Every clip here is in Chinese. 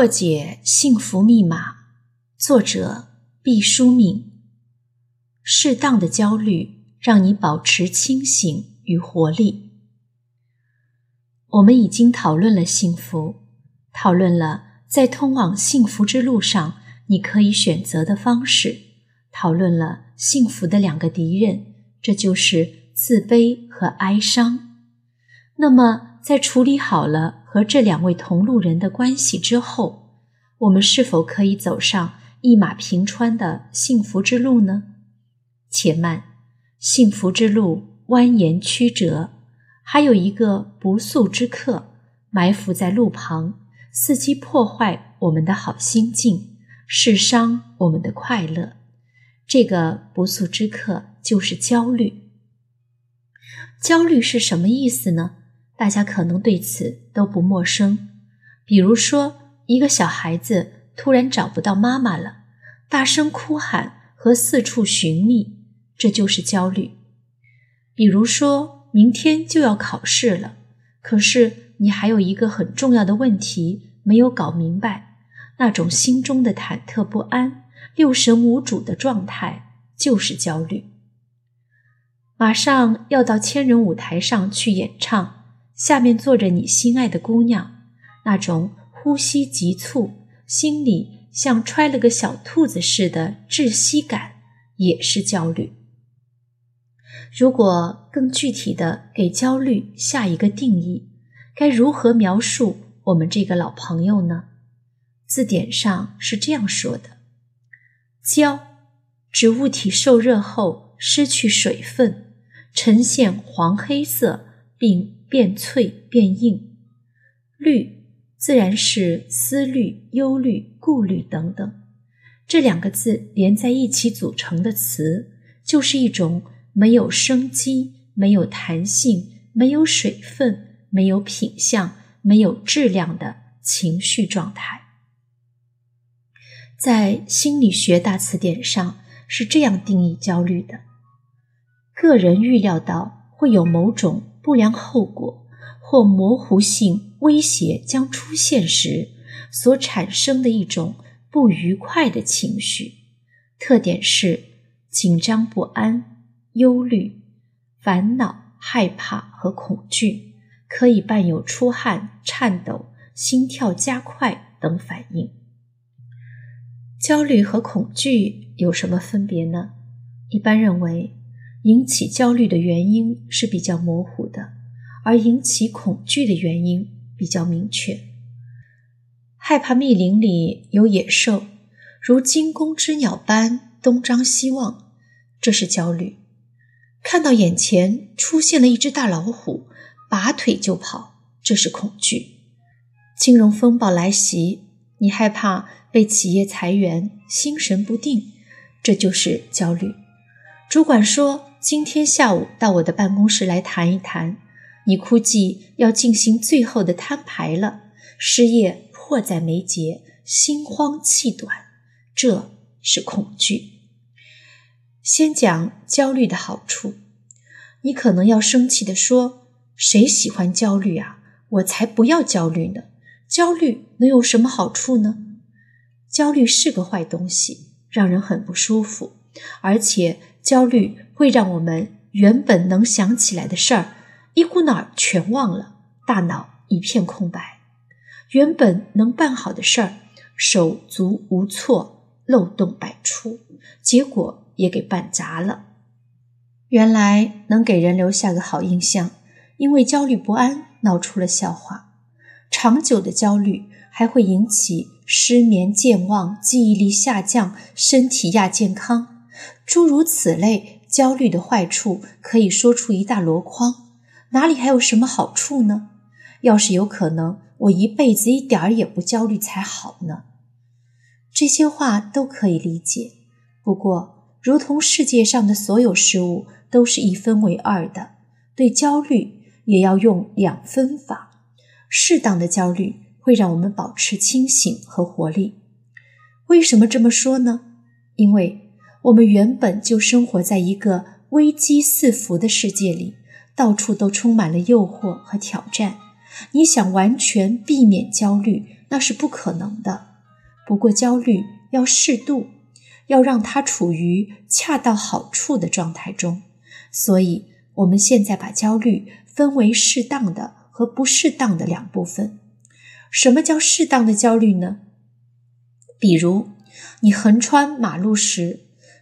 破解幸福密码，作者毕淑敏。适当的焦虑让你保持清醒与活力。我们已经讨论了幸福，讨论了在通往幸福之路上你可以选择的方式，讨论了幸福的两个敌人，这就是自卑和哀伤。那么，在处理好了。和这两位同路人的关系之后，我们是否可以走上一马平川的幸福之路呢？且慢，幸福之路蜿蜒曲折，还有一个不速之客埋伏在路旁，伺机破坏我们的好心境，试伤我们的快乐。这个不速之客就是焦虑。焦虑是什么意思呢？大家可能对此都不陌生，比如说，一个小孩子突然找不到妈妈了，大声哭喊和四处寻觅，这就是焦虑。比如说，明天就要考试了，可是你还有一个很重要的问题没有搞明白，那种心中的忐忑不安、六神无主的状态就是焦虑。马上要到千人舞台上去演唱。下面坐着你心爱的姑娘，那种呼吸急促、心里像揣了个小兔子似的窒息感，也是焦虑。如果更具体的给焦虑下一个定义，该如何描述我们这个老朋友呢？字典上是这样说的：焦，指物体受热后失去水分，呈现黄黑色，并。变脆变硬，虑自然是思虑、忧虑、顾虑等等。这两个字连在一起组成的词，就是一种没有生机、没有弹性、没有水分、没有品相、没有质量的情绪状态。在心理学大词典上是这样定义焦虑的：个人预料到会有某种。不良后果或模糊性威胁将出现时，所产生的一种不愉快的情绪，特点是紧张不安、忧虑、烦恼、害怕和恐惧，可以伴有出汗、颤抖、心跳加快等反应。焦虑和恐惧有什么分别呢？一般认为。引起焦虑的原因是比较模糊的，而引起恐惧的原因比较明确。害怕密林里有野兽，如惊弓之鸟般东张西望，这是焦虑；看到眼前出现了一只大老虎，拔腿就跑，这是恐惧；金融风暴来袭，你害怕被企业裁员，心神不定，这就是焦虑。主管说。今天下午到我的办公室来谈一谈，你估计要进行最后的摊牌了，失业迫在眉睫，心慌气短，这是恐惧。先讲焦虑的好处，你可能要生气地说：“谁喜欢焦虑啊？我才不要焦虑呢！焦虑能有什么好处呢？焦虑是个坏东西，让人很不舒服，而且。”焦虑会让我们原本能想起来的事儿，一股脑儿全忘了，大脑一片空白；原本能办好的事儿，手足无措，漏洞百出，结果也给办砸了。原来能给人留下个好印象，因为焦虑不安闹出了笑话。长久的焦虑还会引起失眠、健忘、记忆力下降、身体亚健康。诸如此类，焦虑的坏处可以说出一大箩筐，哪里还有什么好处呢？要是有可能，我一辈子一点儿也不焦虑才好呢。这些话都可以理解，不过，如同世界上的所有事物都是一分为二的，对焦虑也要用两分法。适当的焦虑会让我们保持清醒和活力。为什么这么说呢？因为。我们原本就生活在一个危机四伏的世界里，到处都充满了诱惑和挑战。你想完全避免焦虑，那是不可能的。不过焦虑要适度，要让它处于恰到好处的状态中。所以，我们现在把焦虑分为适当的和不适当的两部分。什么叫适当的焦虑呢？比如，你横穿马路时，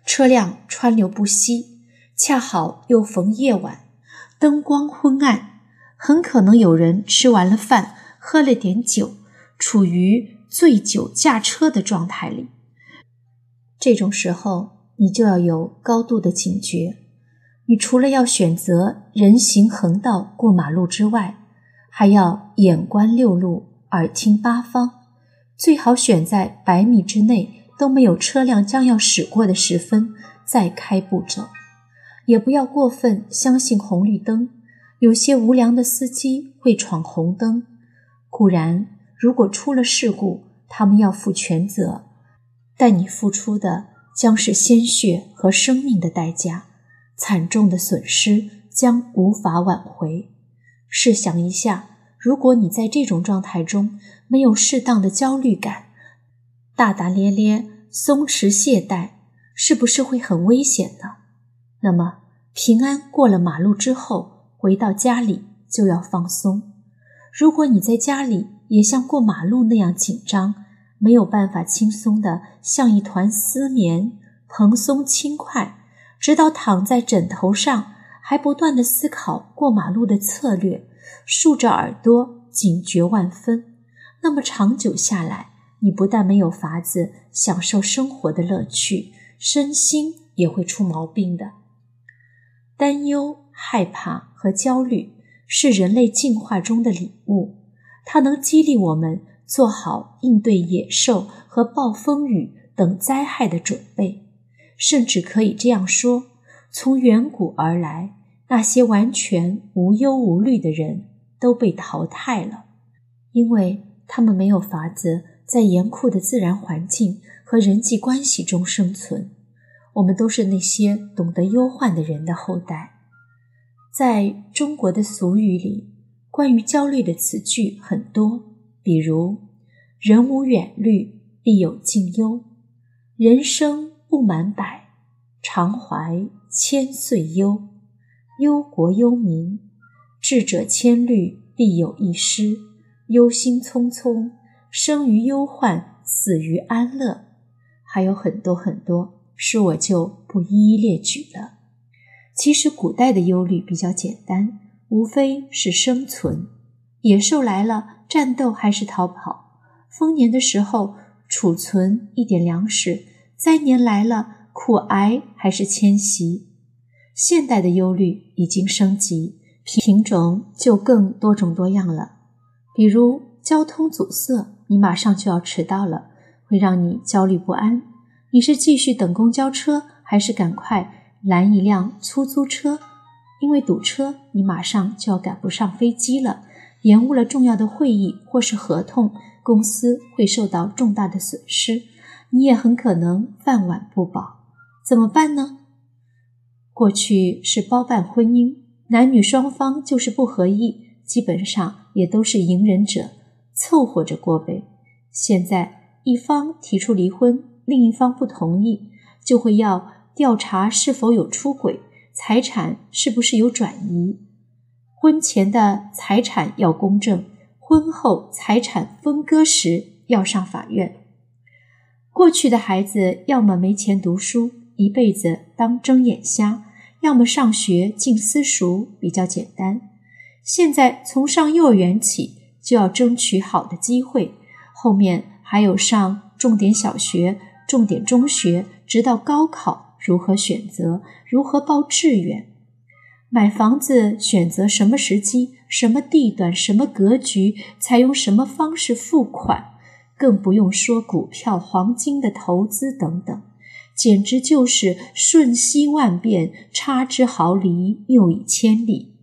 车辆川流不息，恰好又逢夜晚，灯光昏暗，很可能有人吃完了饭，喝了点酒，处于醉酒驾车的状态里。这种时候，你就要有高度的警觉。你除了要选择人行横道过马路之外，还要眼观六路，耳听八方，最好选在百米之内都没有车辆将要驶过的时分再开步走。也不要过分相信红绿灯，有些无良的司机会闯红灯。固然，如果出了事故，他们要负全责，但你付出的将是鲜血和生命的代价。惨重的损失将无法挽回。试想一下，如果你在这种状态中没有适当的焦虑感，大大咧咧、松弛懈怠，是不是会很危险呢？那么，平安过了马路之后，回到家里就要放松。如果你在家里也像过马路那样紧张，没有办法轻松的像一团丝绵，蓬松轻快。直到躺在枕头上，还不断的思考过马路的策略，竖着耳朵，警觉万分。那么长久下来，你不但没有法子享受生活的乐趣，身心也会出毛病的。担忧、害怕和焦虑是人类进化中的礼物，它能激励我们做好应对野兽和暴风雨等灾害的准备。甚至可以这样说：从远古而来，那些完全无忧无虑的人都被淘汰了，因为他们没有法子在严酷的自然环境和人际关系中生存。我们都是那些懂得忧患的人的后代。在中国的俗语里，关于焦虑的词句很多，比如“人无远虑，必有近忧”，人生。不满百，常怀千岁忧。忧国忧民，智者千虑，必有一失。忧心忡忡，生于忧患，死于安乐。还有很多很多，是我就不一一列举了。其实古代的忧虑比较简单，无非是生存。野兽来了，战斗还是逃跑？丰年的时候，储存一点粮食。灾年来了，苦挨还是迁徙？现代的忧虑已经升级，品种就更多种多样了。比如交通阻塞，你马上就要迟到了，会让你焦虑不安。你是继续等公交车，还是赶快拦一辆出租车？因为堵车，你马上就要赶不上飞机了，延误了重要的会议或是合同，公司会受到重大的损失。你也很可能饭碗不保，怎么办呢？过去是包办婚姻，男女双方就是不合意，基本上也都是隐忍者，凑合着过呗。现在一方提出离婚，另一方不同意，就会要调查是否有出轨，财产是不是有转移，婚前的财产要公证，婚后财产分割时要上法院。过去的孩子要么没钱读书，一辈子当睁眼瞎；要么上学进私塾，比较简单。现在从上幼儿园起就要争取好的机会，后面还有上重点小学、重点中学，直到高考，如何选择？如何报志愿？买房子选择什么时机、什么地段、什么格局，采用什么方式付款？更不用说股票、黄金的投资等等，简直就是瞬息万变，差之毫厘，谬以千里。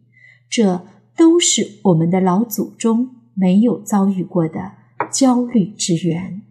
这都是我们的老祖宗没有遭遇过的焦虑之源。